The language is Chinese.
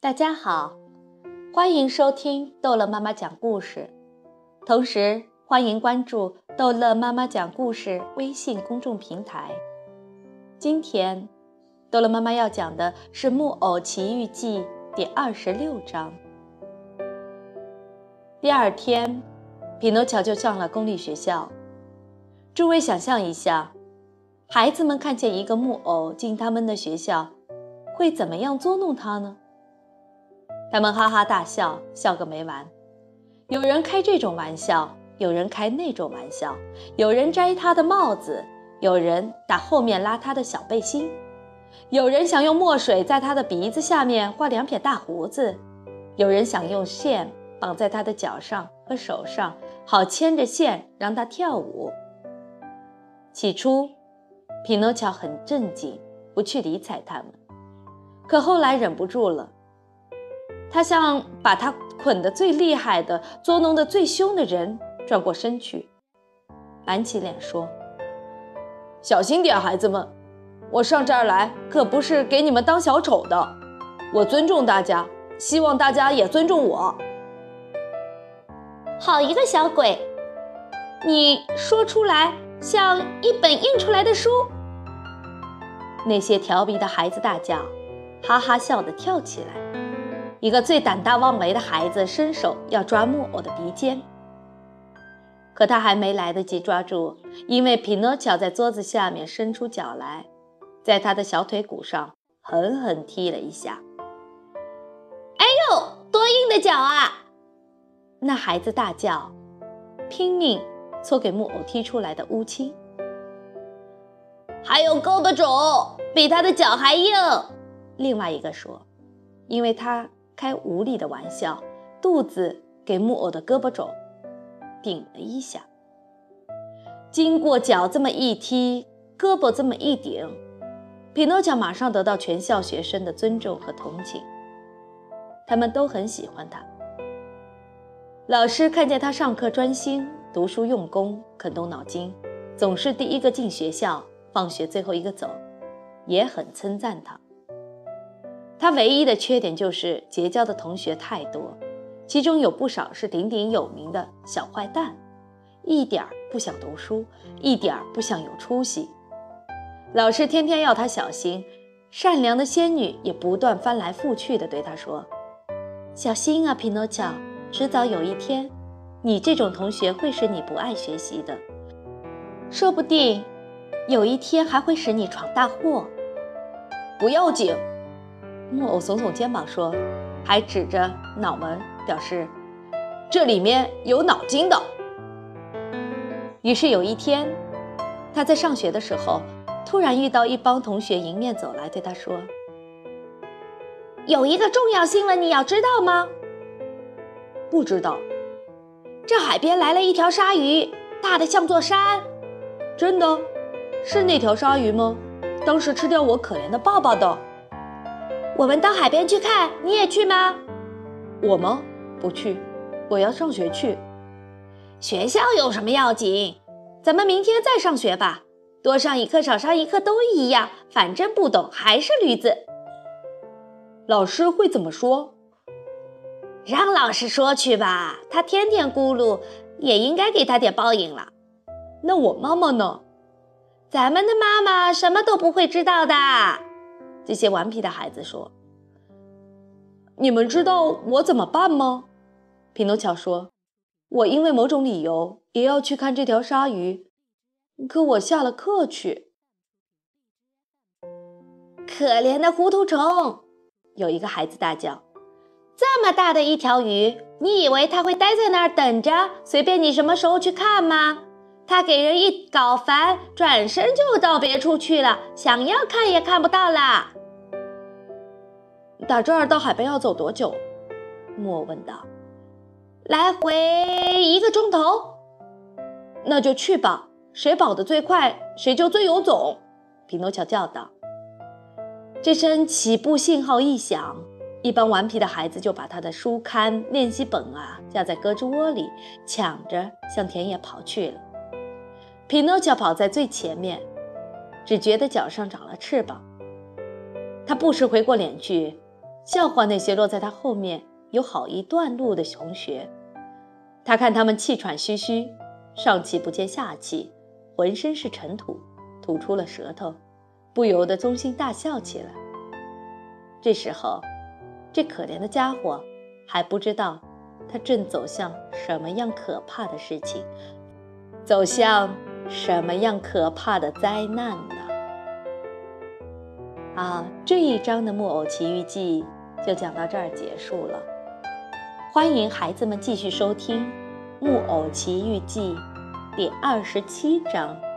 大家好，欢迎收听逗乐妈妈讲故事，同时欢迎关注逗乐妈妈讲故事微信公众平台。今天，逗乐妈妈要讲的是《木偶奇遇记》第二十六章。第二天，匹诺乔就上了公立学校。诸位想象一下，孩子们看见一个木偶进他们的学校，会怎么样捉弄他呢？他们哈哈大笑，笑个没完。有人开这种玩笑，有人开那种玩笑，有人摘他的帽子，有人打后面拉他的小背心，有人想用墨水在他的鼻子下面画两撇大胡子，有人想用线绑在他的脚上和手上，好牵着线让他跳舞。起初，匹诺乔很镇静，不去理睬他们，可后来忍不住了。他向把他捆得最厉害的、捉弄得最凶的人转过身去，板起脸说：“小心点，孩子们，我上这儿来可不是给你们当小丑的。我尊重大家，希望大家也尊重我。”好一个小鬼！你说出来像一本印出来的书。那些调皮的孩子大叫，哈哈笑得跳起来。一个最胆大妄为的孩子伸手要抓木偶的鼻尖，可他还没来得及抓住，因为匹诺乔在桌子下面伸出脚来，在他的小腿骨上狠狠踢了一下。哎呦，多硬的脚啊！那孩子大叫，拼命搓给木偶踢出来的乌青。还有胳膊肘比他的脚还硬，另外一个说，因为他。开无理的玩笑，肚子给木偶的胳膊肘顶了一下。经过脚这么一踢，胳膊这么一顶，匹诺乔马上得到全校学生的尊重和同情，他们都很喜欢他。老师看见他上课专心读书、用功、肯动脑筋，总是第一个进学校，放学最后一个走，也很称赞他。他唯一的缺点就是结交的同学太多，其中有不少是鼎鼎有名的小坏蛋，一点儿不想读书，一点儿不想有出息。老师天天要他小心，善良的仙女也不断翻来覆去地对他说：“小心啊，匹诺乔，迟早有一天，你这种同学会使你不爱学习的，说不定有一天还会使你闯大祸。不要紧。”木偶耸耸肩膀说，还指着脑门表示：“这里面有脑筋的。”于是有一天，他在上学的时候，突然遇到一帮同学迎面走来，对他说：“有一个重要新闻，你要知道吗？”“不知道。”“这海边来了一条鲨鱼，大的像座山。”“真的？是那条鲨鱼吗？当时吃掉我可怜的爸爸的。”我们到海边去看，你也去吗？我吗？不去，我要上学去。学校有什么要紧？咱们明天再上学吧，多上一课少上一课都一样，反正不懂还是驴子。老师会怎么说？让老师说去吧，他天天咕噜，也应该给他点报应了。那我妈妈呢？咱们的妈妈什么都不会知道的。这些顽皮的孩子说：“你们知道我怎么办吗？”匹诺乔说：“我因为某种理由也要去看这条鲨鱼，可我下了课去。”可怜的糊涂虫！有一个孩子大叫：“这么大的一条鱼，你以为它会待在那儿等着，随便你什么时候去看吗？”他给人一搞烦，转身就到别处去了，想要看也看不到啦。打这儿到海边要走多久？木偶问道。来回一个钟头。那就去吧，谁跑得最快，谁就最有种。匹诺乔叫道。这声起步信号一响，一帮顽皮的孩子就把他的书刊、练习本啊架在胳肢窝里，抢着向田野跑去了。匹诺乔跑在最前面，只觉得脚上长了翅膀。他不时回过脸去，笑话那些落在他后面有好一段路的同学。他看他们气喘吁吁，上气不接下气，浑身是尘土，吐出了舌头，不由得衷心大笑起来。这时候，这可怜的家伙还不知道，他正走向什么样可怕的事情，走向什么样可怕的灾难呢？啊，这一章的《木偶奇遇记》就讲到这儿结束了。欢迎孩子们继续收听《木偶奇遇记》第二十七章。